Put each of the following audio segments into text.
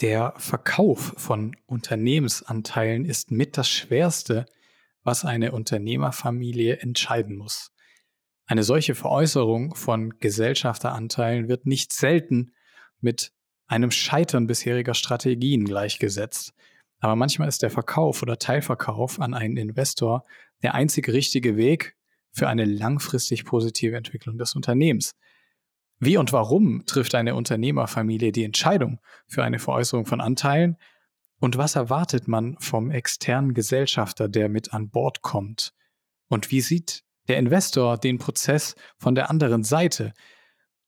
Der Verkauf von Unternehmensanteilen ist mit das Schwerste, was eine Unternehmerfamilie entscheiden muss. Eine solche Veräußerung von Gesellschafteranteilen wird nicht selten mit einem Scheitern bisheriger Strategien gleichgesetzt. Aber manchmal ist der Verkauf oder Teilverkauf an einen Investor der einzig richtige Weg für eine langfristig positive Entwicklung des Unternehmens. Wie und warum trifft eine Unternehmerfamilie die Entscheidung für eine Veräußerung von Anteilen? Und was erwartet man vom externen Gesellschafter, der mit an Bord kommt? Und wie sieht der Investor den Prozess von der anderen Seite?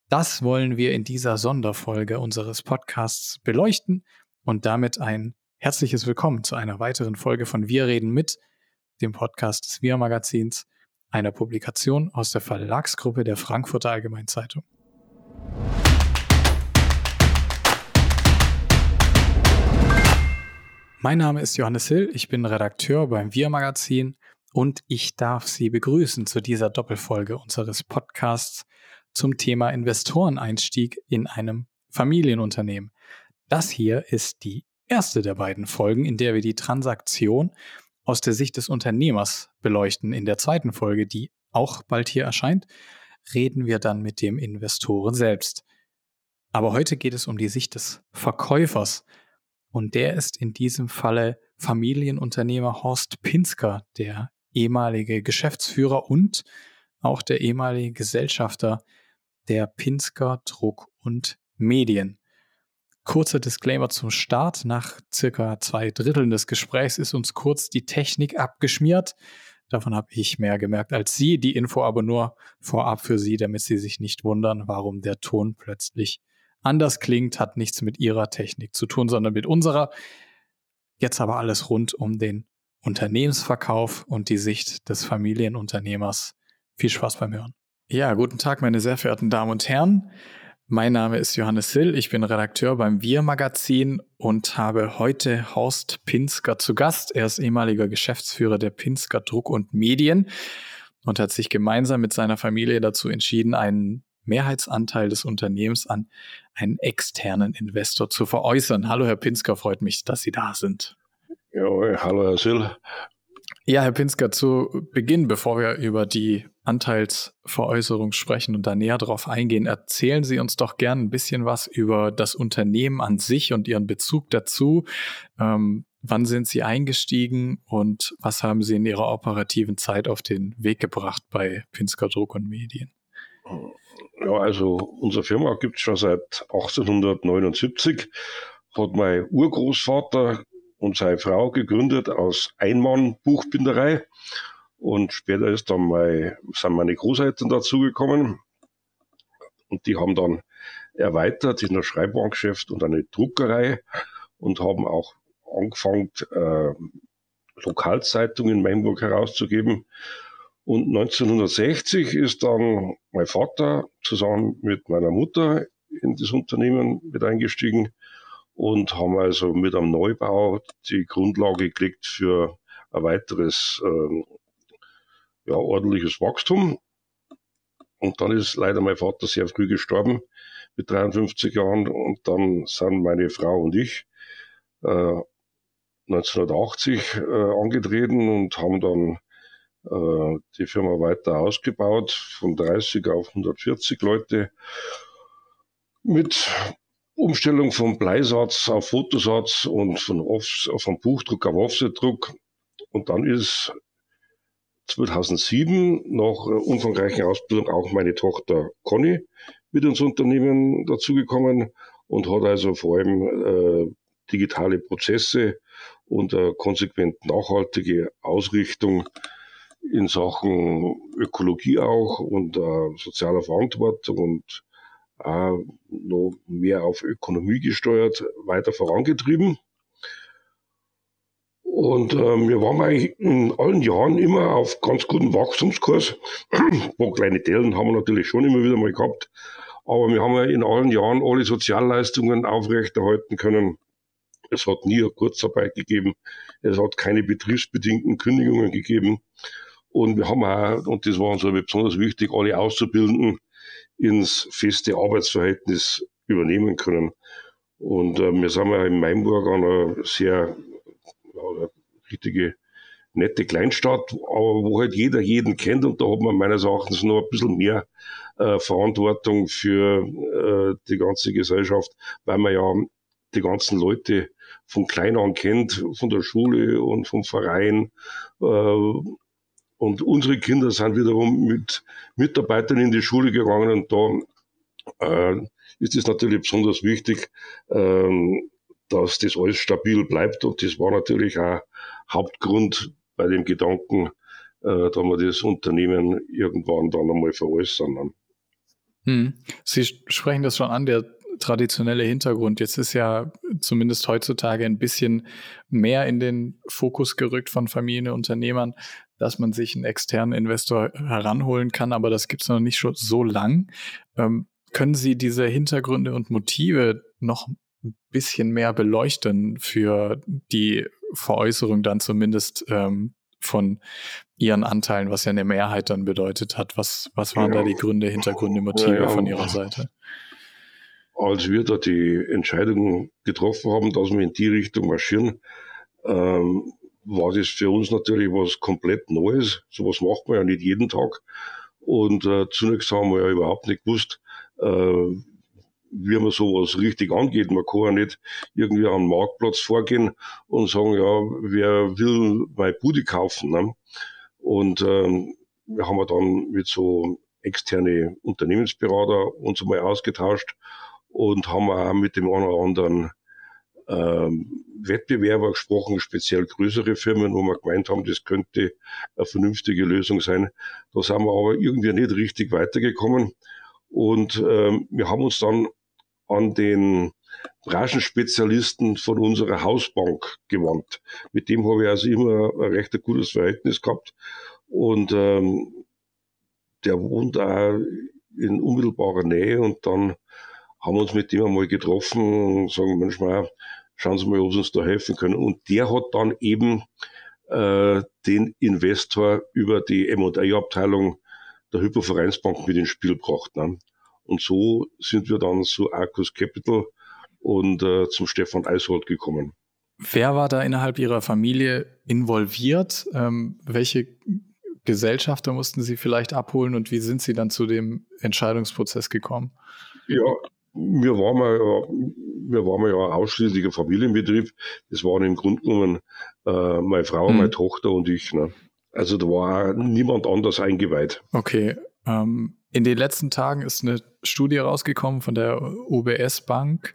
Das wollen wir in dieser Sonderfolge unseres Podcasts beleuchten und damit ein herzliches Willkommen zu einer weiteren Folge von Wir reden mit, dem Podcast des Wir Magazins, einer Publikation aus der Verlagsgruppe der Frankfurter Allgemeinzeitung. Mein Name ist Johannes Hill, ich bin Redakteur beim Wir Magazin und ich darf Sie begrüßen zu dieser Doppelfolge unseres Podcasts zum Thema Investoreneinstieg in einem Familienunternehmen. Das hier ist die erste der beiden Folgen, in der wir die Transaktion aus der Sicht des Unternehmers beleuchten. In der zweiten Folge, die auch bald hier erscheint, reden wir dann mit dem Investoren selbst. Aber heute geht es um die Sicht des Verkäufers, und der ist in diesem Falle Familienunternehmer Horst Pinsker, der ehemalige Geschäftsführer und auch der ehemalige Gesellschafter der Pinsker Druck und Medien. Kurzer Disclaimer zum Start. Nach circa zwei Dritteln des Gesprächs ist uns kurz die Technik abgeschmiert. Davon habe ich mehr gemerkt als Sie. Die Info aber nur vorab für Sie, damit Sie sich nicht wundern, warum der Ton plötzlich anders klingt, hat nichts mit ihrer Technik zu tun, sondern mit unserer. Jetzt aber alles rund um den Unternehmensverkauf und die Sicht des Familienunternehmers. Viel Spaß beim Hören. Ja, guten Tag, meine sehr verehrten Damen und Herren. Mein Name ist Johannes Hill, ich bin Redakteur beim Wir Magazin und habe heute Horst Pinsker zu Gast. Er ist ehemaliger Geschäftsführer der Pinsker Druck und Medien und hat sich gemeinsam mit seiner Familie dazu entschieden, einen Mehrheitsanteil des Unternehmens an einen externen Investor zu veräußern. Hallo, Herr Pinsker, freut mich, dass Sie da sind. Ja, hallo, Herr Sill. Ja, Herr Pinsker, zu Beginn, bevor wir über die Anteilsveräußerung sprechen und da näher drauf eingehen, erzählen Sie uns doch gern ein bisschen was über das Unternehmen an sich und Ihren Bezug dazu. Ähm, wann sind Sie eingestiegen und was haben Sie in Ihrer operativen Zeit auf den Weg gebracht bei Pinsker Druck und Medien? Ja, also unsere Firma gibt es schon seit 1879. Hat mein Urgroßvater und seine Frau gegründet aus Einmann-Buchbinderei. Und später ist dann mein, sind meine Großeltern dazugekommen. Und die haben dann erweitert in ein Schreibwarengeschäft und eine Druckerei und haben auch angefangen, äh, Lokalzeitungen in Mainburg herauszugeben. Und 1960 ist dann mein Vater zusammen mit meiner Mutter in das Unternehmen mit eingestiegen und haben also mit einem Neubau die Grundlage gelegt für ein weiteres äh, ja, ordentliches Wachstum. Und dann ist leider mein Vater sehr früh gestorben mit 53 Jahren und dann sind meine Frau und ich äh, 1980 äh, angetreten und haben dann äh, die Firma weiter ausgebaut, von 30 auf 140 Leute mit Umstellung vom Bleisatz auf Fotosatz und von, Off von Buchdruck auf Offsetdruck. Und dann ist 2007 nach umfangreicher Ausbildung auch meine Tochter Conny mit ins Unternehmen dazugekommen und hat also vor allem äh, digitale Prozesse und äh, konsequent nachhaltige Ausrichtung in Sachen Ökologie auch und äh, sozialer Verantwortung und auch noch mehr auf Ökonomie gesteuert weiter vorangetrieben. Und ähm, wir waren eigentlich in allen Jahren immer auf ganz guten Wachstumskurs. Wo kleine Dellen haben wir natürlich schon immer wieder mal gehabt. Aber wir haben ja in allen Jahren alle Sozialleistungen aufrechterhalten können. Es hat nie eine Kurzarbeit gegeben. Es hat keine betriebsbedingten Kündigungen gegeben. Und wir haben auch, und das war uns besonders wichtig, alle Auszubildenden ins feste Arbeitsverhältnis übernehmen können. Und äh, wir sind ja in Mainburg an einer sehr richtige nette Kleinstadt, aber wo halt jeder jeden kennt und da hat man meines Erachtens noch ein bisschen mehr äh, Verantwortung für äh, die ganze Gesellschaft, weil man ja die ganzen Leute von klein an kennt, von der Schule und vom Verein. Äh, und unsere Kinder sind wiederum mit Mitarbeitern in die Schule gegangen und da äh, ist es natürlich besonders wichtig, ähm, dass das alles stabil bleibt. Und das war natürlich auch Hauptgrund bei dem Gedanken, äh, da wir das Unternehmen irgendwann dann einmal veräußern. Hm. Sie sprechen das schon an, der traditionelle Hintergrund. Jetzt ist ja zumindest heutzutage ein bisschen mehr in den Fokus gerückt von Familienunternehmern, dass man sich einen externen Investor heranholen kann, aber das gibt es noch nicht schon so lang. Ähm, können Sie diese Hintergründe und Motive noch ein bisschen mehr beleuchten für die Veräußerung dann zumindest ähm, von ihren Anteilen, was ja eine Mehrheit dann bedeutet hat. Was, was waren ja. da die Gründe, Hintergründe, Motive ja, ja. von Ihrer Seite? Als wir da die Entscheidung getroffen haben, dass wir in die Richtung marschieren, ähm, war das für uns natürlich was komplett Neues. Sowas macht man ja nicht jeden Tag. Und äh, zunächst haben wir ja überhaupt nicht gewusst, äh, wie man sowas richtig angeht. Man kann ja nicht irgendwie am Marktplatz vorgehen und sagen, ja, wer will mein Bude kaufen. Ne? Und ähm, wir haben dann mit so externe Unternehmensberater uns mal ausgetauscht und haben auch mit dem einen oder anderen ähm, Wettbewerber gesprochen, speziell größere Firmen, wo wir gemeint haben, das könnte eine vernünftige Lösung sein. Da sind wir aber irgendwie nicht richtig weitergekommen. Und ähm, wir haben uns dann an den Branchenspezialisten von unserer Hausbank gewandt. Mit dem habe ich also immer ein recht gutes Verhältnis gehabt. Und ähm, der wohnt auch in unmittelbarer Nähe und dann haben wir uns mit dem einmal getroffen und sagen, Mensch, mal, schauen Sie mal, ob Sie uns da helfen können. Und der hat dann eben äh, den Investor über die M&A-Abteilung der Hypovereinsbank mit ins Spiel gebracht. Ne? Und so sind wir dann zu Arcus Capital und äh, zum Stefan Eishold gekommen. Wer war da innerhalb Ihrer Familie involviert? Ähm, welche Gesellschafter mussten Sie vielleicht abholen und wie sind Sie dann zu dem Entscheidungsprozess gekommen? Ja, wir waren ja, wir waren ja ausschließlicher Familienbetrieb. Das waren im Grunde genommen äh, meine Frau, hm. meine Tochter und ich. Ne? Also da war niemand anders eingeweiht. Okay. Ähm, in den letzten Tagen ist eine Studie rausgekommen von der UBS Bank,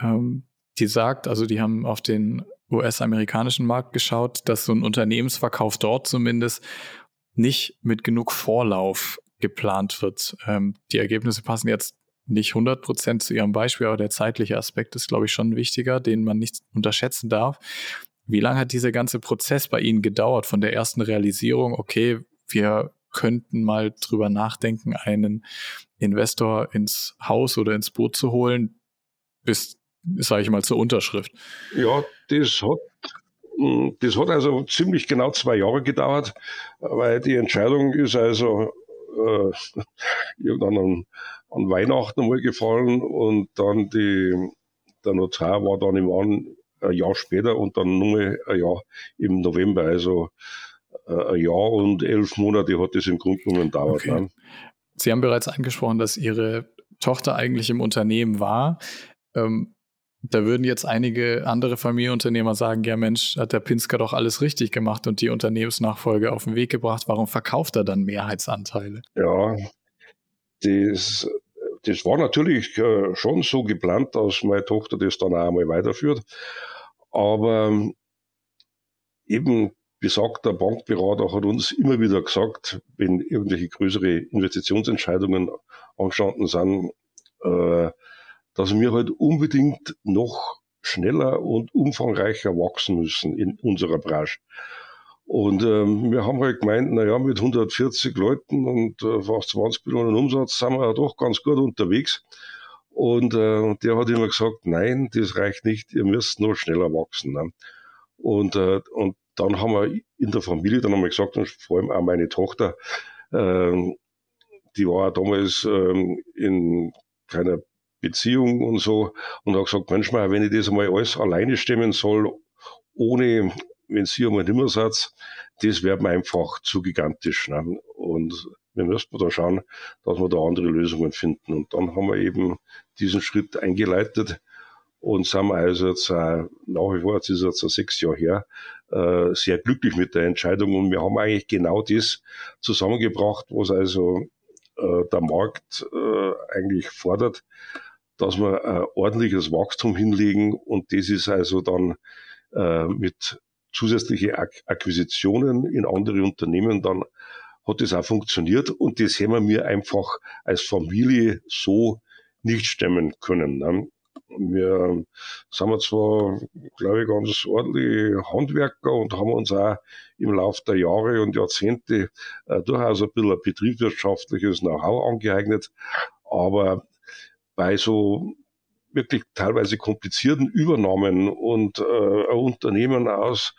ähm, die sagt, also die haben auf den US-amerikanischen Markt geschaut, dass so ein Unternehmensverkauf dort zumindest nicht mit genug Vorlauf geplant wird. Ähm, die Ergebnisse passen jetzt nicht 100 Prozent zu Ihrem Beispiel, aber der zeitliche Aspekt ist, glaube ich, schon wichtiger, den man nicht unterschätzen darf. Wie lange hat dieser ganze Prozess bei Ihnen gedauert von der ersten Realisierung, okay, wir könnten mal drüber nachdenken, einen Investor ins Haus oder ins Boot zu holen, bis, sage ich mal, zur Unterschrift? Ja, das hat hm, das hat also ziemlich genau zwei Jahre gedauert, weil die Entscheidung ist also äh, an, an Weihnachten einmal gefallen und dann die, der Notar war dann im An ein Jahr später und dann nur ein Jahr im November. Also ein Jahr und elf Monate hat das im Grunde genommen dauert. Okay. Ne? Sie haben bereits angesprochen, dass Ihre Tochter eigentlich im Unternehmen war. Ähm, da würden jetzt einige andere Familienunternehmer sagen, ja Mensch, hat der Pinsker doch alles richtig gemacht und die Unternehmensnachfolge auf den Weg gebracht. Warum verkauft er dann Mehrheitsanteile? Ja, das, das war natürlich äh, schon so geplant, dass meine Tochter das dann auch einmal weiterführt. Aber eben besagter Bankberater hat uns immer wieder gesagt, wenn irgendwelche größere Investitionsentscheidungen angestanden sind, äh, dass wir halt unbedingt noch schneller und umfangreicher wachsen müssen in unserer Branche. Und ähm, wir haben halt gemeint, naja, mit 140 Leuten und äh, fast 20 Millionen Umsatz sind wir ja doch ganz gut unterwegs. Und äh, der hat immer gesagt, nein, das reicht nicht, ihr müsst noch schneller wachsen. Ne? Und, äh, und dann haben wir in der Familie dann einmal gesagt, und vor allem auch meine Tochter, äh, die war damals äh, in keiner Beziehung und so und habe gesagt, manchmal, wenn ich das einmal alles alleine stemmen soll, ohne, wenn Sie einmal nimmer seid, das wäre mir einfach zu gigantisch. Ne? Und wir müssen da schauen, dass wir da andere Lösungen finden. Und dann haben wir eben diesen Schritt eingeleitet und sind also jetzt äh, nach wie vor, jetzt ist jetzt sechs Jahre her, äh, sehr glücklich mit der Entscheidung und wir haben eigentlich genau das zusammengebracht, was also äh, der Markt äh, eigentlich fordert, dass wir ein ordentliches Wachstum hinlegen und das ist also dann äh, mit zusätzliche Ak Akquisitionen in andere Unternehmen dann hat das auch funktioniert und das haben wir mir einfach als Familie so nicht stemmen können. Ne? Wir sind zwar, glaube ich, ganz ordentliche Handwerker und haben uns auch im Laufe der Jahre und Jahrzehnte äh, durchaus ein bisschen ein betriebswirtschaftliches Know-how angeeignet, aber bei so wirklich teilweise komplizierten Übernahmen und äh, ein Unternehmen aus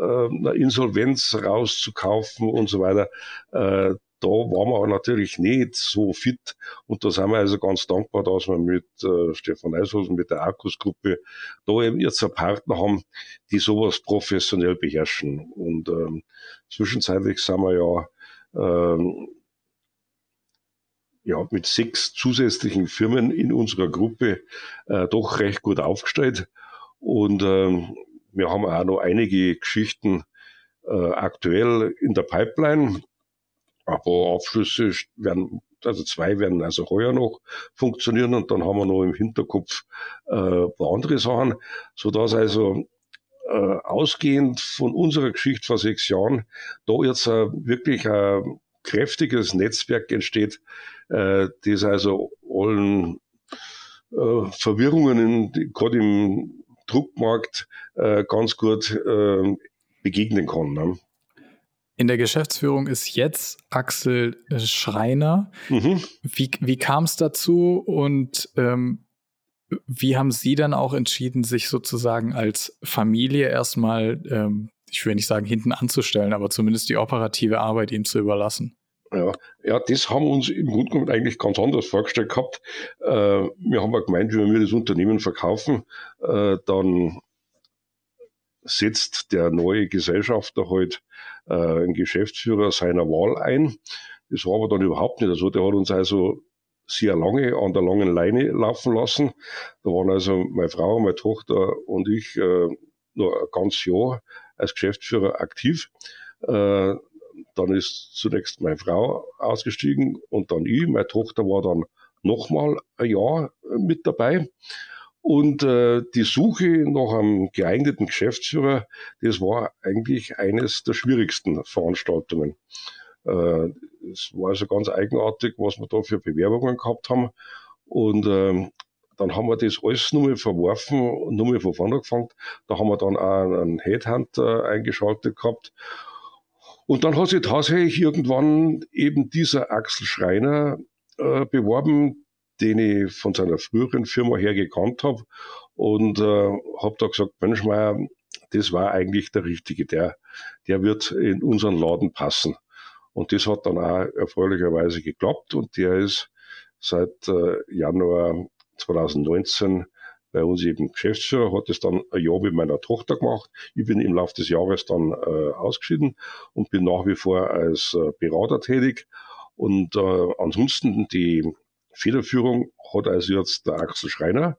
äh, einer Insolvenz rauszukaufen und so weiter, äh, da waren wir natürlich nicht so fit. Und da sind wir also ganz dankbar, dass wir mit äh, Stefan Eishofen, mit der Akkus-Gruppe, da eben jetzt einen Partner haben, die sowas professionell beherrschen. Und ähm, zwischenzeitlich sind wir ja ähm, ja, mit sechs zusätzlichen Firmen in unserer Gruppe äh, doch recht gut aufgestellt. Und ähm, wir haben auch noch einige Geschichten äh, aktuell in der Pipeline. Aber Abschlüsse werden, also zwei werden also heuer noch funktionieren und dann haben wir noch im Hinterkopf äh, ein paar andere Sachen, so dass also äh, ausgehend von unserer Geschichte vor sechs Jahren da jetzt äh, wirklich ein kräftiges Netzwerk entsteht, äh, das also allen äh, Verwirrungen gerade im Druckmarkt äh, ganz gut äh, begegnen kann. Ne? In der Geschäftsführung ist jetzt Axel Schreiner. Mhm. Wie, wie kam es dazu und ähm, wie haben Sie dann auch entschieden, sich sozusagen als Familie erstmal, ähm, ich will nicht sagen, hinten anzustellen, aber zumindest die operative Arbeit ihm zu überlassen? Ja, ja, das haben wir uns im Grunde genommen eigentlich ganz anders vorgestellt gehabt. Äh, wir haben ja gemeint, wenn wir das Unternehmen verkaufen, äh, dann setzt der neue Gesellschafter halt äh, einen Geschäftsführer seiner Wahl ein. Das war aber dann überhaupt nicht so. Der hat uns also sehr lange an der langen Leine laufen lassen. Da waren also meine Frau, meine Tochter und ich äh, nur ein ganzes Jahr als Geschäftsführer aktiv. Äh, dann ist zunächst meine Frau ausgestiegen und dann ich. Meine Tochter war dann nochmal ein Jahr mit dabei. Und äh, die Suche nach einem geeigneten Geschäftsführer, das war eigentlich eines der schwierigsten Veranstaltungen. Äh, es war also ganz eigenartig, was wir da für Bewerbungen gehabt haben. Und äh, dann haben wir das alles nochmal verworfen und nochmal von vorne angefangen. Da haben wir dann auch einen Headhunter eingeschaltet gehabt. Und dann hat sich tatsächlich irgendwann eben dieser Axel Schreiner äh, beworben, den ich von seiner früheren Firma her gekannt habe und äh, habe da gesagt, Mensch, Meier, das war eigentlich der Richtige, der, der wird in unseren Laden passen. Und das hat dann auch erfreulicherweise geklappt und der ist seit äh, Januar 2019 bei uns eben Geschäftsführer, hat es dann ein Jahr mit meiner Tochter gemacht. Ich bin im Laufe des Jahres dann äh, ausgeschieden und bin nach wie vor als äh, Berater tätig. Und äh, ansonsten die Federführung hat also jetzt der Axel Schreiner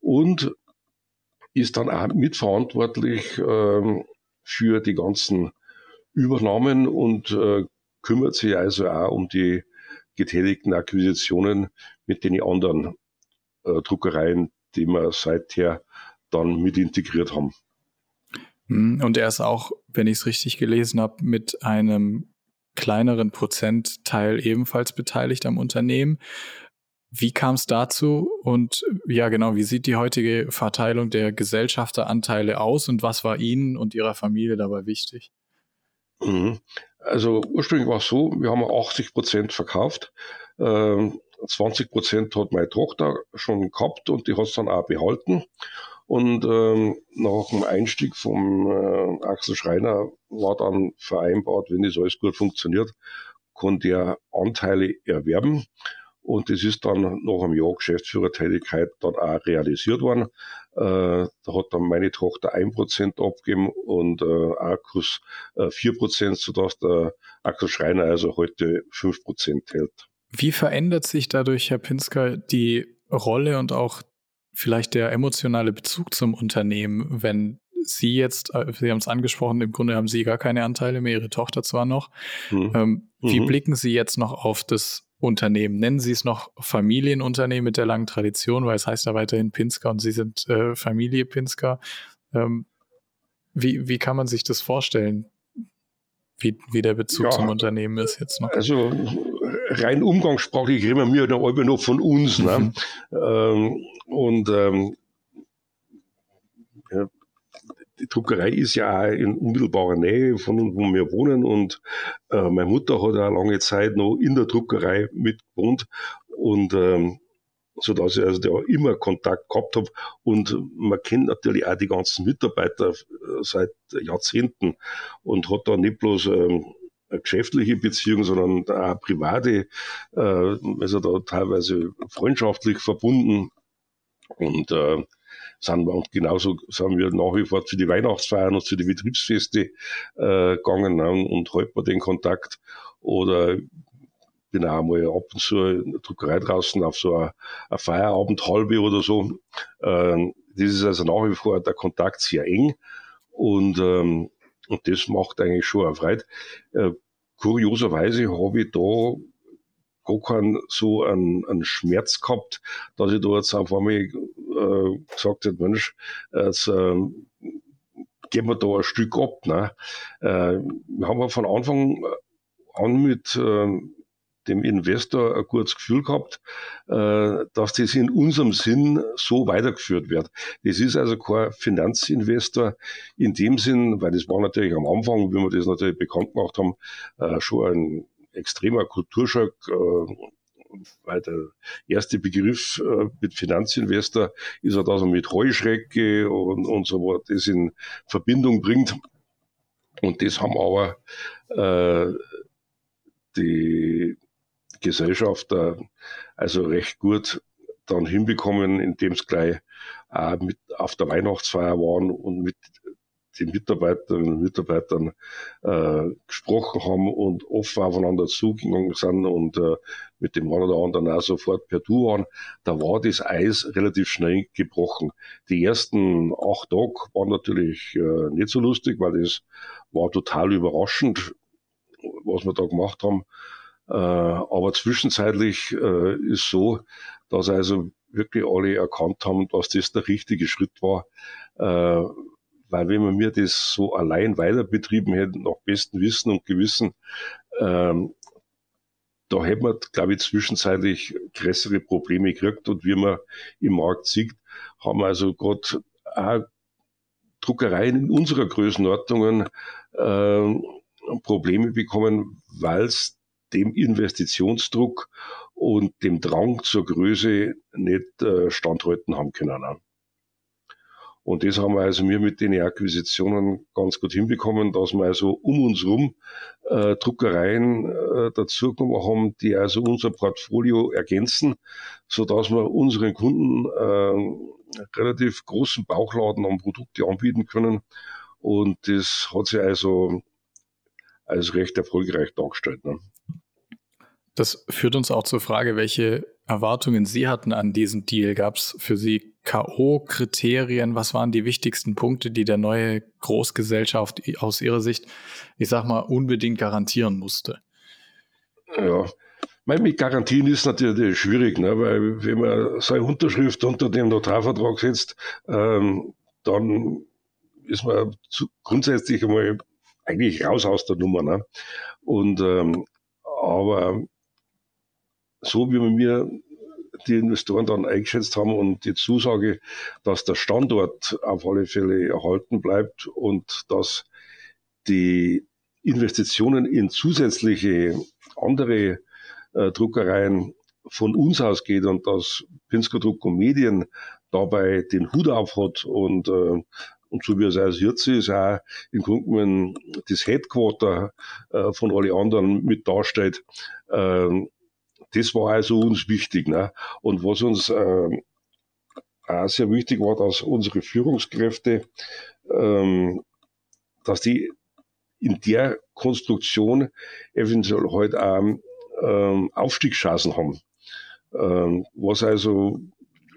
und ist dann auch mitverantwortlich äh, für die ganzen Übernahmen und äh, kümmert sich also auch um die getätigten Akquisitionen mit den anderen äh, Druckereien, die wir seither dann mit integriert haben. Hm, und er ist auch, wenn ich es richtig gelesen habe, mit einem kleineren Prozentteil ebenfalls beteiligt am Unternehmen. Wie kam es dazu? Und ja, genau, wie sieht die heutige Verteilung der Gesellschafteranteile aus und was war Ihnen und Ihrer Familie dabei wichtig? Mhm. Also ursprünglich war es so, wir haben 80 Prozent verkauft. Ähm, 20 Prozent hat meine Tochter schon gehabt und die hat es dann auch behalten. Und ähm, nach dem Einstieg vom äh, Axel Schreiner war dann vereinbart, wenn das alles gut funktioniert, konnte er Anteile erwerben. Und das ist dann nach einem Jahr Geschäftsführertätigkeit dann auch realisiert worden. Äh, da hat dann meine Tochter ein Prozent abgegeben und äh, Arkus äh, vier Prozent, sodass der Axel Schreiner also heute fünf Prozent hält. Wie verändert sich dadurch, Herr Pinsker, die Rolle und auch vielleicht der emotionale Bezug zum Unternehmen, wenn Sie jetzt, äh, Sie haben es angesprochen, im Grunde haben Sie gar keine Anteile mehr, Ihre Tochter zwar noch. Mhm. Ähm, wie mhm. blicken Sie jetzt noch auf das Unternehmen? Nennen Sie es noch Familienunternehmen mit der langen Tradition, weil es heißt ja weiterhin Pinsker und Sie sind äh, Familie Pinsker. Ähm, wie, wie kann man sich das vorstellen? Wie, wie der Bezug ja, zum Unternehmen ist jetzt noch? Also rein umgangssprachlich reden wir da alle noch von uns. Ne? Ähm, und ähm, ja, die Druckerei ist ja auch in unmittelbarer Nähe von wo wir wohnen. Und äh, meine Mutter hat auch lange Zeit noch in der Druckerei mitgewohnt. Und ähm, so dass ich also da immer Kontakt gehabt habe. Und man kennt natürlich auch die ganzen Mitarbeiter äh, seit Jahrzehnten und hat da nicht bloß ähm, eine geschäftliche Beziehung, sondern auch private, äh, also da teilweise freundschaftlich verbunden. Und äh, sind wir, und genauso sind wir nach wie vor zu die Weihnachtsfeiern und zu die Betriebsfeste äh, gegangen ne, und halten wir den Kontakt. Oder bin auch mal ab und zu in der Druckerei draußen auf so eine Feierabend halbe oder so. Ähm, das ist also nach wie vor der Kontakt sehr eng und, ähm, und das macht eigentlich schon eine Freude. Äh, kurioserweise habe ich da gar keinen so einen, einen Schmerz gehabt, dass ich da jetzt auf einmal äh, gesagt habe, Mensch, jetzt äh, geben wir da ein Stück ab. Ne? Äh, wir haben von Anfang an mit äh, dem Investor ein gutes Gefühl gehabt, äh, dass das in unserem Sinn so weitergeführt wird. Das ist also kein Finanzinvestor in dem Sinn, weil das war natürlich am Anfang, wie wir das natürlich bekannt gemacht haben, äh, schon ein extremer Kulturschock, äh, weil der erste Begriff äh, mit Finanzinvestor ist ja, dass man mit Heuschrecke und, und so was das in Verbindung bringt. Und das haben aber äh, die Gesellschafter also recht gut dann hinbekommen, indem es gleich äh, mit auf der Weihnachtsfeier waren und mit den Mitarbeiterinnen und Mitarbeitern äh, gesprochen haben und offen aufeinander zugegangen sind und äh, mit dem einen oder anderen auch sofort per Du waren, da war das Eis relativ schnell gebrochen. Die ersten acht Tage waren natürlich äh, nicht so lustig, weil das war total überraschend, was wir da gemacht haben. Äh, aber zwischenzeitlich äh, ist so, dass also wirklich alle erkannt haben, dass das der richtige Schritt war. Äh, weil wenn wir mir das so allein weiter betrieben hätten, nach bestem Wissen und Gewissen, ähm, da hätten wir, glaube ich, zwischenzeitlich größere Probleme gekriegt. Und wie man im Markt sieht, haben wir also gerade auch Druckereien in unserer Größenordnungen äh, Probleme bekommen, weil es dem Investitionsdruck und dem Drang zur Größe nicht äh, standhalten haben können. Und das haben wir also wir mit den Akquisitionen ganz gut hinbekommen, dass wir also um uns rum äh, Druckereien äh, dazugenommen haben, die also unser Portfolio ergänzen, so dass wir unseren Kunden äh, relativ großen Bauchladen an Produkte anbieten können. Und das hat sich also als recht erfolgreich dargestellt. Ne? Das führt uns auch zur Frage, welche Erwartungen Sie hatten an diesen Deal. Gab es für Sie K.O.-Kriterien? Was waren die wichtigsten Punkte, die der neue Großgesellschaft aus Ihrer Sicht, ich sag mal, unbedingt garantieren musste? Ja, mit Garantien ist natürlich schwierig, ne? weil wenn man seine Unterschrift unter dem Notarvertrag setzt, ähm, dann ist man zu, grundsätzlich einmal eigentlich raus aus der Nummer. Ne? Und ähm, aber so wie wir die Investoren dann eingeschätzt haben und die Zusage, dass der Standort auf alle Fälle erhalten bleibt und dass die Investitionen in zusätzliche andere äh, Druckereien von uns ausgeht und dass Pinsker Druck und Medien dabei den Hut auf hat und äh, und so wie es als jetzt ist, auch im Grunde das Headquarter äh, von alle anderen mit darstellt. Äh, das war also uns wichtig. Ne? Und was uns äh, auch sehr wichtig war, dass unsere Führungskräfte, ähm, dass die in der Konstruktion eventuell heute halt auch ähm, Aufstiegschancen haben. Ähm, was also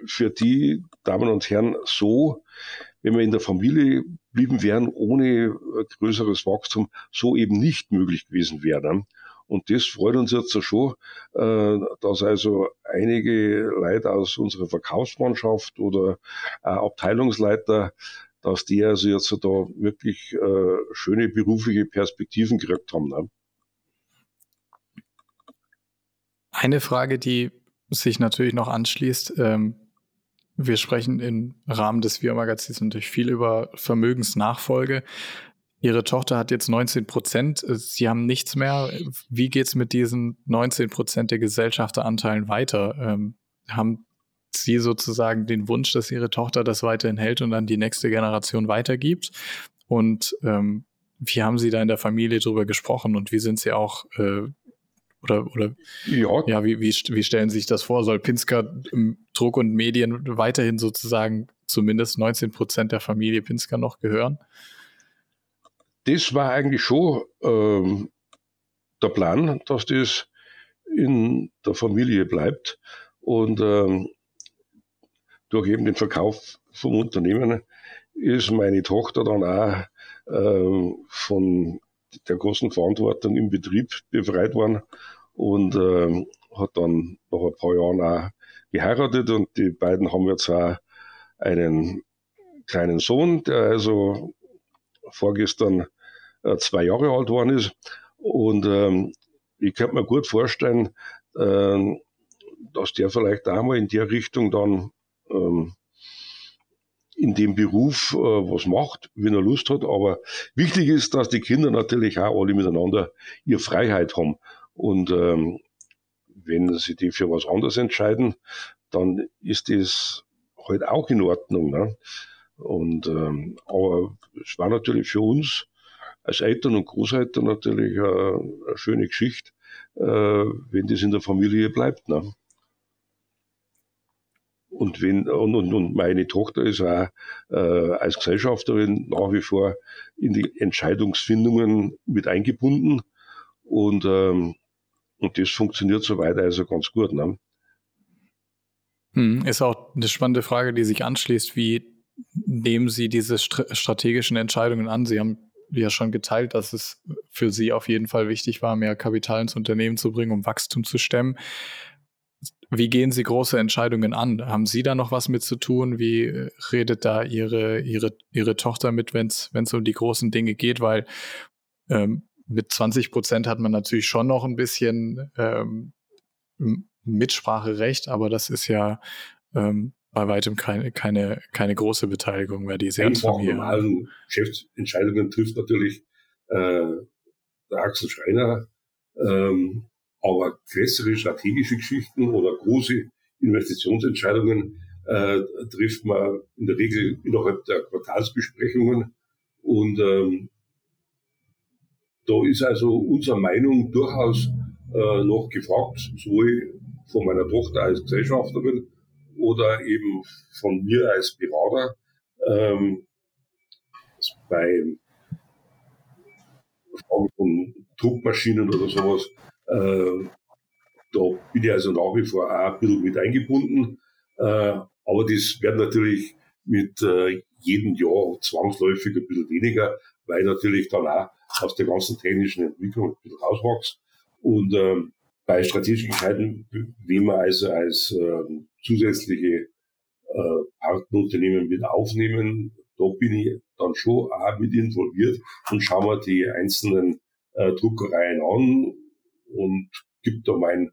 für die Damen und Herren so, wenn wir in der Familie blieben wären, ohne größeres Wachstum, so eben nicht möglich gewesen wäre. Und das freut uns jetzt schon, äh, dass also einige Leute aus unserer Verkaufsmannschaft oder Abteilungsleiter, dass die also jetzt da wirklich äh, schöne berufliche Perspektiven gekriegt haben. Ne? Eine Frage, die sich natürlich noch anschließt, ähm, wir sprechen im Rahmen des Wir-Magazins natürlich viel über Vermögensnachfolge. Ihre Tochter hat jetzt 19 Prozent. Sie haben nichts mehr. Wie geht es mit diesen 19 Prozent der Gesellschafteranteilen weiter? Ähm, haben Sie sozusagen den Wunsch, dass Ihre Tochter das weiterhin hält und dann die nächste Generation weitergibt? Und ähm, wie haben Sie da in der Familie drüber gesprochen und wie sind Sie auch äh, oder, oder ja, ja wie, wie, wie stellen Sie sich das vor? Soll Pinsker im Druck und Medien weiterhin sozusagen zumindest 19 Prozent der Familie Pinsker noch gehören? Das war eigentlich schon ähm, der Plan, dass das in der Familie bleibt. Und ähm, durch eben den Verkauf vom Unternehmen ist meine Tochter dann auch ähm, von der großen Verantwortung im Betrieb befreit worden und ähm, hat dann nach ein paar Jahren auch geheiratet und die beiden haben jetzt auch einen kleinen Sohn, der also vorgestern äh, zwei Jahre alt worden ist. Und ähm, ich könnte mir gut vorstellen, äh, dass der vielleicht auch mal in der Richtung dann ähm, in dem Beruf äh, was macht, wenn er Lust hat. Aber wichtig ist, dass die Kinder natürlich auch alle miteinander ihre Freiheit haben. Und ähm, wenn sie die für was anderes entscheiden, dann ist das halt auch in Ordnung. Ne? Und ähm, aber es war natürlich für uns als Eltern und Großeltern natürlich eine, eine schöne Geschichte, äh, wenn das in der Familie bleibt. Ne? Und, wenn, und, und, und meine Tochter ist auch äh, als Gesellschafterin nach wie vor in die Entscheidungsfindungen mit eingebunden. Und, ähm, und das funktioniert soweit also ganz gut. Ne? Hm, ist auch eine spannende Frage, die sich anschließt. Wie nehmen Sie diese strategischen Entscheidungen an? Sie haben ja schon geteilt, dass es für Sie auf jeden Fall wichtig war, mehr Kapital ins Unternehmen zu bringen, um Wachstum zu stemmen. Wie gehen Sie große Entscheidungen an? Haben Sie da noch was mit zu tun? Wie redet da Ihre, Ihre, Ihre Tochter mit, wenn es um die großen Dinge geht? Weil ähm, mit 20 Prozent hat man natürlich schon noch ein bisschen ähm, Mitspracherecht, aber das ist ja ähm, bei weitem keine, keine, keine große Beteiligung mehr, die sehr Einfach normalen Geschäftsentscheidungen trifft natürlich äh, der Axel Schreiner, ähm, aber größere strategische Geschichten oder große Investitionsentscheidungen äh, trifft man in der Regel innerhalb der Quartalsbesprechungen. Und ähm, da ist also unsere Meinung durchaus äh, noch gefragt, sowohl von meiner Tochter als Gesellschafterin oder eben von mir als Berater. Ähm, bei Fragen von Druckmaschinen oder sowas, äh, da bin ich also nach wie vor auch ein bisschen mit eingebunden. Äh, aber das wird natürlich mit äh, jedem Jahr zwangsläufig ein bisschen weniger, weil natürlich dann auch aus der ganzen technischen Entwicklung ein bisschen rauswächst. Und ähm, bei strategischen Entscheidungen, wie man also als äh, zusätzliche äh, Partnerunternehmen mit aufnehmen, da bin ich dann schon auch mit involviert und schaue mir die einzelnen äh, Druckereien an und gibt da meinen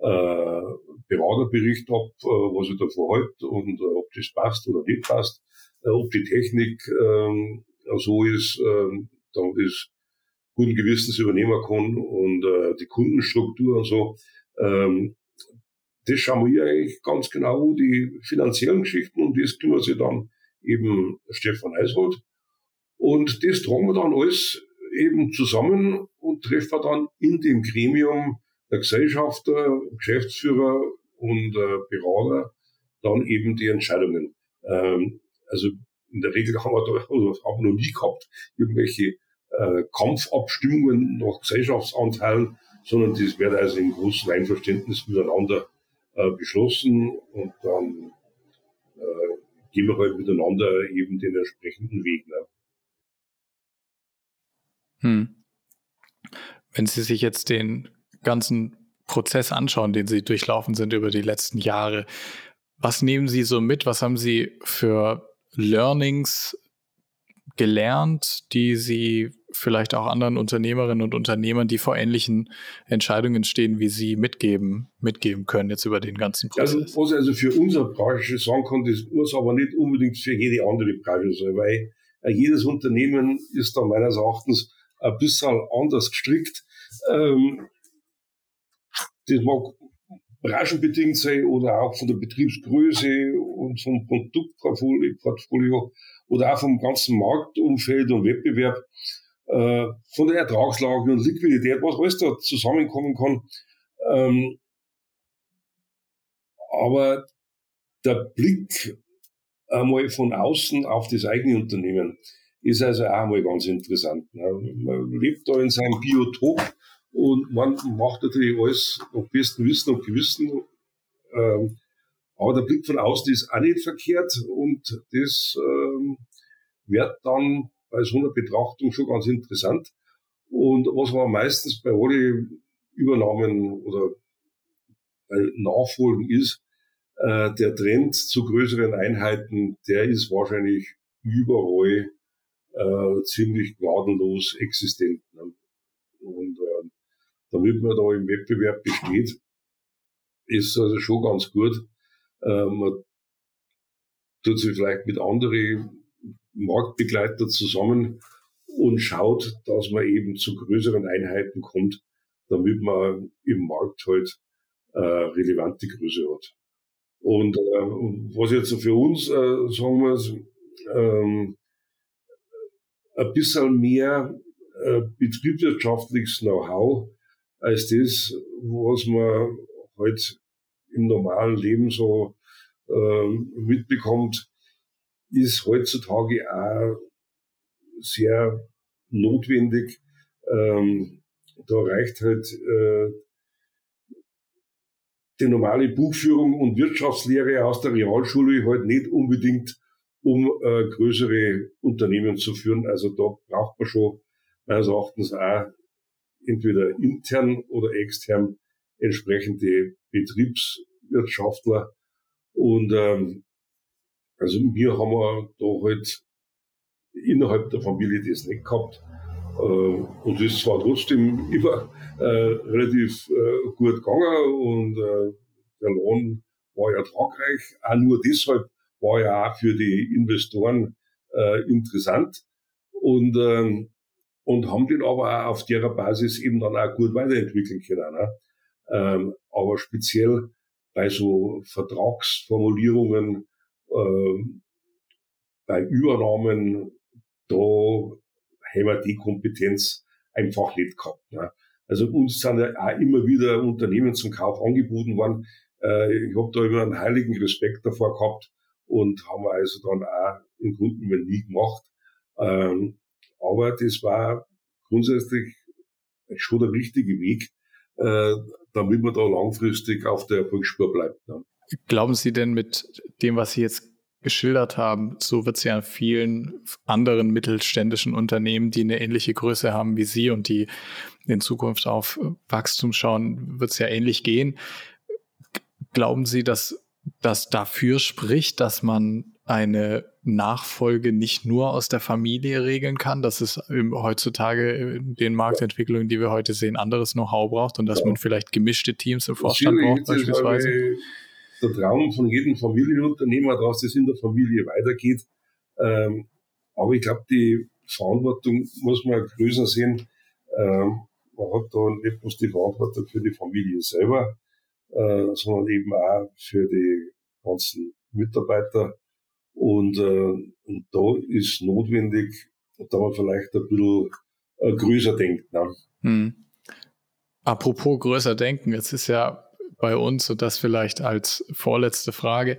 äh, Beraterbericht ab, äh, was ich da vorhalte und äh, ob das passt oder nicht passt, äh, ob die Technik äh, so ist, äh, dann das guten Gewissens übernehmen kann und äh, die Kundenstruktur und so. Ähm, das schauen wir eigentlich ganz genau, die finanziellen Geschichten, und das kümmert sich dann eben Stefan Eishold. Und das tragen wir dann alles eben zusammen und treffen dann in dem Gremium der Gesellschafter, Geschäftsführer und äh, Berater dann eben die Entscheidungen. Ähm, also in der Regel haben wir da, oder haben noch nie gehabt, irgendwelche äh, Kampfabstimmungen nach Gesellschaftsanteilen, sondern das wird also im großen Einverständnis miteinander äh, beschlossen und dann äh, gehen wir halt miteinander eben den entsprechenden Weg. Ne? Hm. Wenn Sie sich jetzt den ganzen Prozess anschauen, den Sie durchlaufen sind über die letzten Jahre, was nehmen Sie so mit? Was haben Sie für Learnings gelernt, die Sie vielleicht auch anderen Unternehmerinnen und Unternehmern, die vor ähnlichen Entscheidungen stehen wie Sie, mitgeben, mitgeben können jetzt über den ganzen Prozess? Also, was also für unsere Branche sagen kann, das muss aber nicht unbedingt für jede andere Branche sein, weil äh, jedes Unternehmen ist da meines Erachtens ein bisschen anders gestrickt. Ähm, das mag branchenbedingt sein oder auch von der Betriebsgröße und vom Produktportfolio oder auch vom ganzen Marktumfeld und Wettbewerb, äh, von der Ertragslage und Liquidität, was alles da zusammenkommen kann. Ähm, aber der Blick einmal von außen auf das eigene Unternehmen ist also auch mal ganz interessant. Ne? Man lebt da in seinem Biotop und man macht natürlich alles nach bestem Wissen und Gewissen. Ähm, aber der Blick von außen ist auch nicht verkehrt und das ähm, wird dann bei so einer Betrachtung schon ganz interessant. Und was war meistens bei allen Übernahmen oder bei Nachfolgen ist, äh, der Trend zu größeren Einheiten, der ist wahrscheinlich überall äh, ziemlich gnadenlos existent. Ne? Und äh, damit man da im Wettbewerb besteht, ist also schon ganz gut. Äh, man tut sich vielleicht mit anderen Marktbegleiter zusammen und schaut, dass man eben zu größeren Einheiten kommt, damit man im Markt halt äh, relevante Größe hat. Und äh, was jetzt für uns, äh, sagen wir ähm, ein bisschen mehr äh, betriebswirtschaftliches Know-how als das, was man halt im normalen Leben so äh, mitbekommt, ist heutzutage auch sehr notwendig. Ähm, da reicht halt äh, die normale Buchführung und Wirtschaftslehre aus der Realschule halt nicht unbedingt, um äh, größere Unternehmen zu führen. Also da braucht man schon meines Erachtens auch entweder intern oder extern entsprechende Betriebswirtschaftler. Und ähm, also wir haben wir da halt innerhalb der Familie das nicht gehabt. Äh, und ist zwar trotzdem immer äh, relativ äh, gut gegangen und äh, der Lohn war ja tragreich. Auch nur deshalb war ja auch für die Investoren äh, interessant. Und ähm, und haben den aber auch auf der Basis eben dann auch gut weiterentwickeln können. Ne? Ähm, aber speziell bei so Vertragsformulierungen, ähm, bei Übernahmen, da haben wir die Kompetenz einfach nicht gehabt. Ne? Also uns sind ja auch immer wieder Unternehmen zum Kauf angeboten worden. Äh, ich habe da immer einen heiligen Respekt davor gehabt und haben wir also dann auch im Grunde nie gemacht. Ähm, aber das war grundsätzlich schon der richtige Weg, äh, damit man da langfristig auf der Erfolgsspur bleibt. Ne? Glauben Sie denn mit dem, was Sie jetzt geschildert haben, so wird es ja in vielen anderen mittelständischen Unternehmen, die eine ähnliche Größe haben wie Sie und die in Zukunft auf Wachstum schauen, wird es ja ähnlich gehen. Glauben Sie, dass das dafür spricht, dass man eine Nachfolge nicht nur aus der Familie regeln kann, dass es heutzutage in den Marktentwicklungen, die wir heute sehen, anderes Know-how braucht und dass man vielleicht gemischte Teams im Vorstand braucht beispielsweise. Der Traum von jedem Familienunternehmer, dass das in der Familie weitergeht. Ähm, aber ich glaube, die Verantwortung muss man größer sehen. Ähm, man hat da nicht bloß die Verantwortung für die Familie selber, äh, sondern eben auch für die ganzen Mitarbeiter und, äh, und da ist notwendig, da man vielleicht ein bisschen äh, größer denkt. Ne? Hm. Apropos größer denken, es ist ja bei uns, und das vielleicht als vorletzte Frage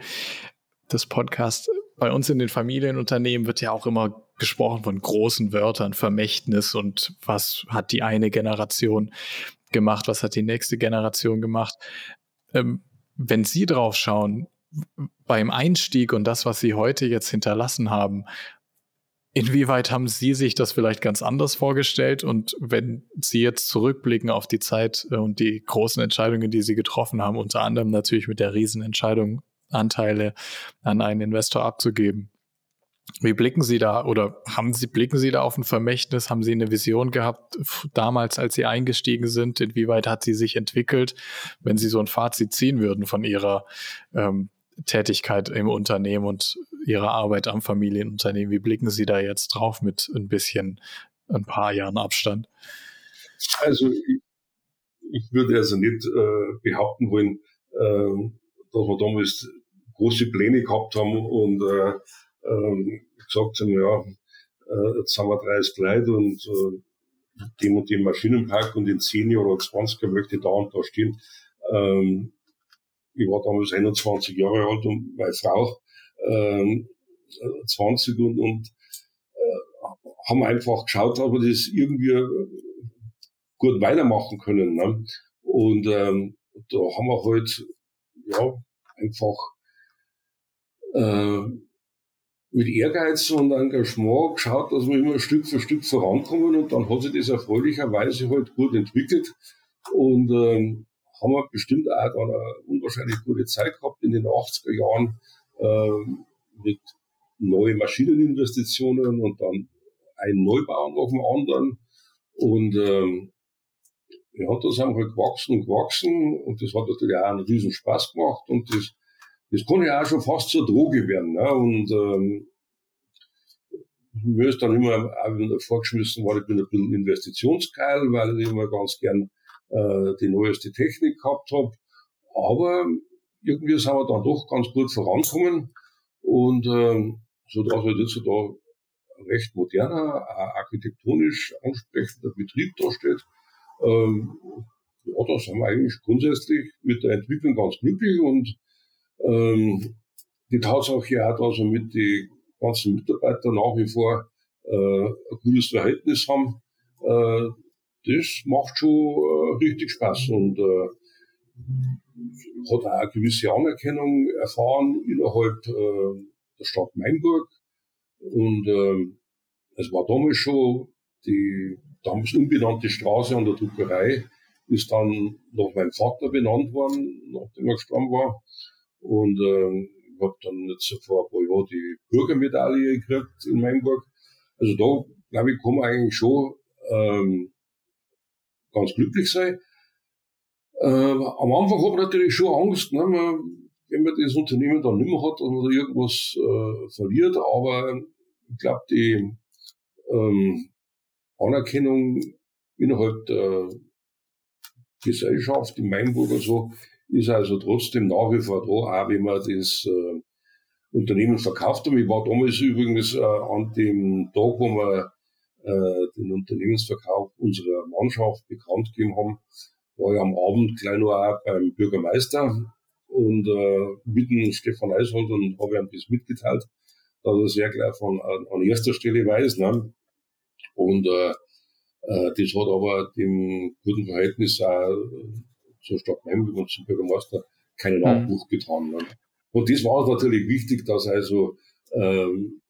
des Podcasts, bei uns in den Familienunternehmen wird ja auch immer gesprochen von großen Wörtern, Vermächtnis und was hat die eine Generation gemacht, was hat die nächste Generation gemacht. Ähm, wenn Sie drauf schauen, beim Einstieg und das, was Sie heute jetzt hinterlassen haben, Inwieweit haben Sie sich das vielleicht ganz anders vorgestellt? Und wenn Sie jetzt zurückblicken auf die Zeit äh, und die großen Entscheidungen, die Sie getroffen haben, unter anderem natürlich mit der Riesenentscheidung, Anteile an einen Investor abzugeben. Wie blicken Sie da oder haben Sie, blicken Sie da auf ein Vermächtnis? Haben Sie eine Vision gehabt damals, als Sie eingestiegen sind? Inwieweit hat sie sich entwickelt? Wenn Sie so ein Fazit ziehen würden von Ihrer ähm, Tätigkeit im Unternehmen und Ihrer Arbeit am Familienunternehmen? Wie blicken Sie da jetzt drauf mit ein bisschen, ein paar Jahren Abstand? Also ich, ich würde also nicht äh, behaupten wollen, äh, dass wir damals große Pläne gehabt haben und äh, äh, gesagt haben, ja, äh, jetzt sind wir 30 Leute und äh, dem und dem Maschinenpark und in 10 Jahren oder 20 Jahren möchte ich da und da stehen. Ähm, ich war damals 21 Jahre alt und meine Frau ähm, 20 und, und äh, haben einfach geschaut, ob wir das irgendwie gut weitermachen können. Ne? Und ähm, da haben wir halt ja einfach äh, mit Ehrgeiz und Engagement geschaut, dass wir immer Stück für Stück vorankommen und dann hat sich das erfreulicherweise halt gut entwickelt und ähm, haben wir bestimmt auch dann eine unwahrscheinlich gute Zeit gehabt in den 80er Jahren äh, mit neuen Maschineninvestitionen und dann ein Neubau nach dem anderen. Und ähm, ja, da sind wir halt gewachsen und gewachsen und das hat natürlich auch einen riesen Spaß gemacht und das, das kann ja auch schon fast zur Droge werden. Ne? Und ähm, mir ist dann immer auch vorgeschmissen worden, ich bin ein bisschen investitionsgeil, weil ich immer ganz gern äh, die neueste Technik gehabt habe. Aber irgendwie sind wir dann doch ganz gut vorankommen und ähm, so dass halt jetzt da recht moderner, architektonisch ansprechender Betrieb da steht. Ähm, ja, da sind wir eigentlich grundsätzlich mit der Entwicklung ganz glücklich und ähm, die Tatsache dass wir mit den ganzen Mitarbeitern nach wie vor äh, ein gutes Verhältnis haben, äh, das macht schon äh, richtig Spaß und äh, hat auch eine gewisse Anerkennung erfahren innerhalb äh, der Stadt Mainburg. Und äh, es war damals schon die damals unbenannte Straße an der Druckerei, ist dann nach meinem Vater benannt worden, nachdem er gestorben war. Und äh, ich habe dann jetzt vor ein paar Jahren die Bürgermedaille gekriegt in Mainburg. Also da, glaube ich, kann man eigentlich schon ähm, ganz glücklich sein. Äh, am Anfang hat man natürlich schon Angst, ne, man, wenn man das Unternehmen dann nicht mehr hat und man irgendwas äh, verliert, aber ich glaube, die ähm, Anerkennung innerhalb der Gesellschaft in Mainburg und so ist also trotzdem nach wie vor da, auch wenn man das äh, Unternehmen verkauft haben. Ich war damals übrigens äh, an dem Tag, wo wir äh, den Unternehmensverkauf unserer Mannschaft bekannt gegeben haben, war ich am Abend gleich noch auch beim Bürgermeister und äh, mitten Stefan Eishold und habe ihm das mitgeteilt, dass er sehr gleich von an, an erster Stelle weiß. Ne? Und äh, äh, das hat aber dem guten Verhältnis auch zur Stadt Mainburg und zum Bürgermeister keinen mhm. Abbruch getan. Ne? Und das war natürlich wichtig, dass also ähm,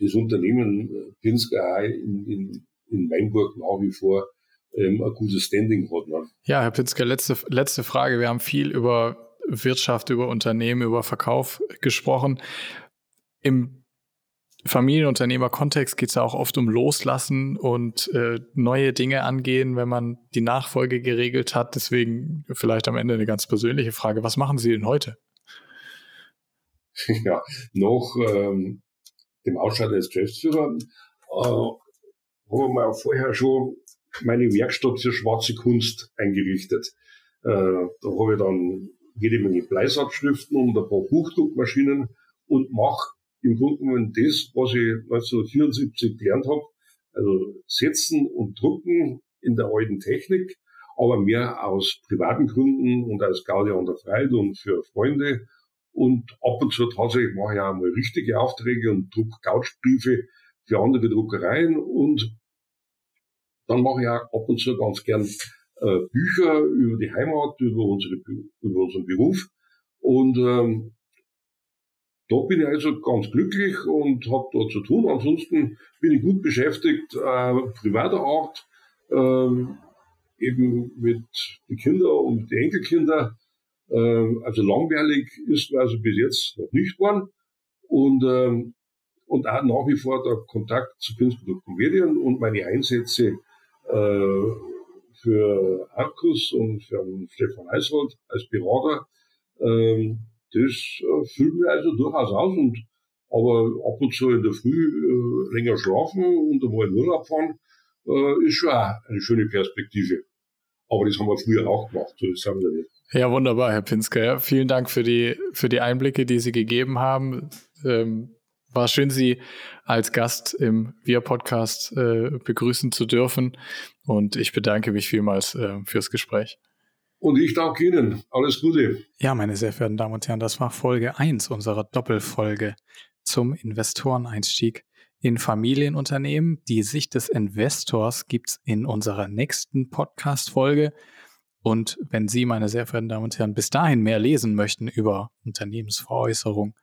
das Unternehmen äh, Pinsker in, in, in Mainburg nach wie vor ähm, ein gutes Standing hat. Ne? Ja, Herr Pinsker, letzte, letzte Frage. Wir haben viel über Wirtschaft, über Unternehmen, über Verkauf gesprochen. Im Familienunternehmer-Kontext geht es ja auch oft um Loslassen und äh, neue Dinge angehen, wenn man die Nachfolge geregelt hat. Deswegen vielleicht am Ende eine ganz persönliche Frage. Was machen Sie denn heute? Ja, noch ähm, dem Ausscheiden als Geschäftsführer, äh, habe ich mal vorher schon meine Werkstatt für schwarze Kunst eingerichtet. Äh, da habe ich dann jede Menge Bleisatzschriften und ein paar Buchdruckmaschinen und mache im Grunde genommen das, was ich 1974 gelernt habe, also Setzen und Drucken in der alten Technik aber mehr aus privaten Gründen und als Gaudi an der Freude und für Freunde. Und ab und zu tatsächlich mache ich auch mal richtige Aufträge und druck Couchbriefe für andere Druckereien und dann mache ich auch ab und zu ganz gern äh, Bücher über die Heimat, über, unsere, über unseren Beruf. Und ähm, da bin ich also ganz glücklich und habe da zu tun. Ansonsten bin ich gut beschäftigt, äh, privater Art, äh, eben mit den Kindern und den Enkelkindern. Äh, also langweilig ist also bis jetzt noch nicht geworden. Und, ähm, und auch nach wie vor der Kontakt zu Künstler und Komödien und meine Einsätze äh, für Arcus und für Stefan Eiswald als Berater. Ähm, das äh, füllt mir also durchaus aus und aber ab und zu in der Früh äh, länger schlafen und einmal in Urlaub fahren, äh, ist schon auch eine schöne Perspektive. Aber das haben wir früher auch gemacht, so ist. Ja, wunderbar, Herr Pinsker. Ja, vielen Dank für die, für die Einblicke, die Sie gegeben haben. Ähm, war schön, Sie als Gast im Wir-Podcast äh, begrüßen zu dürfen. Und ich bedanke mich vielmals äh, fürs Gespräch. Und ich danke Ihnen. Alles Gute. Ja, meine sehr verehrten Damen und Herren, das war Folge 1 unserer Doppelfolge zum Investoreneinstieg in Familienunternehmen. Die Sicht des Investors gibt es in unserer nächsten Podcast-Folge. Und wenn Sie, meine sehr verehrten Damen und Herren, bis dahin mehr lesen möchten über Unternehmensveräußerung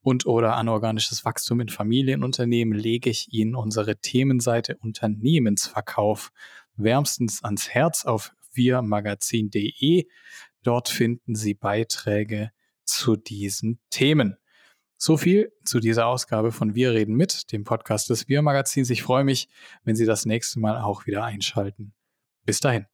und oder anorganisches Wachstum in Familienunternehmen, lege ich Ihnen unsere Themenseite Unternehmensverkauf wärmstens ans Herz auf wirmagazin.de. Dort finden Sie Beiträge zu diesen Themen. So viel zu dieser Ausgabe von Wir reden mit, dem Podcast des Wir Magazins. Ich freue mich, wenn Sie das nächste Mal auch wieder einschalten. Bis dahin.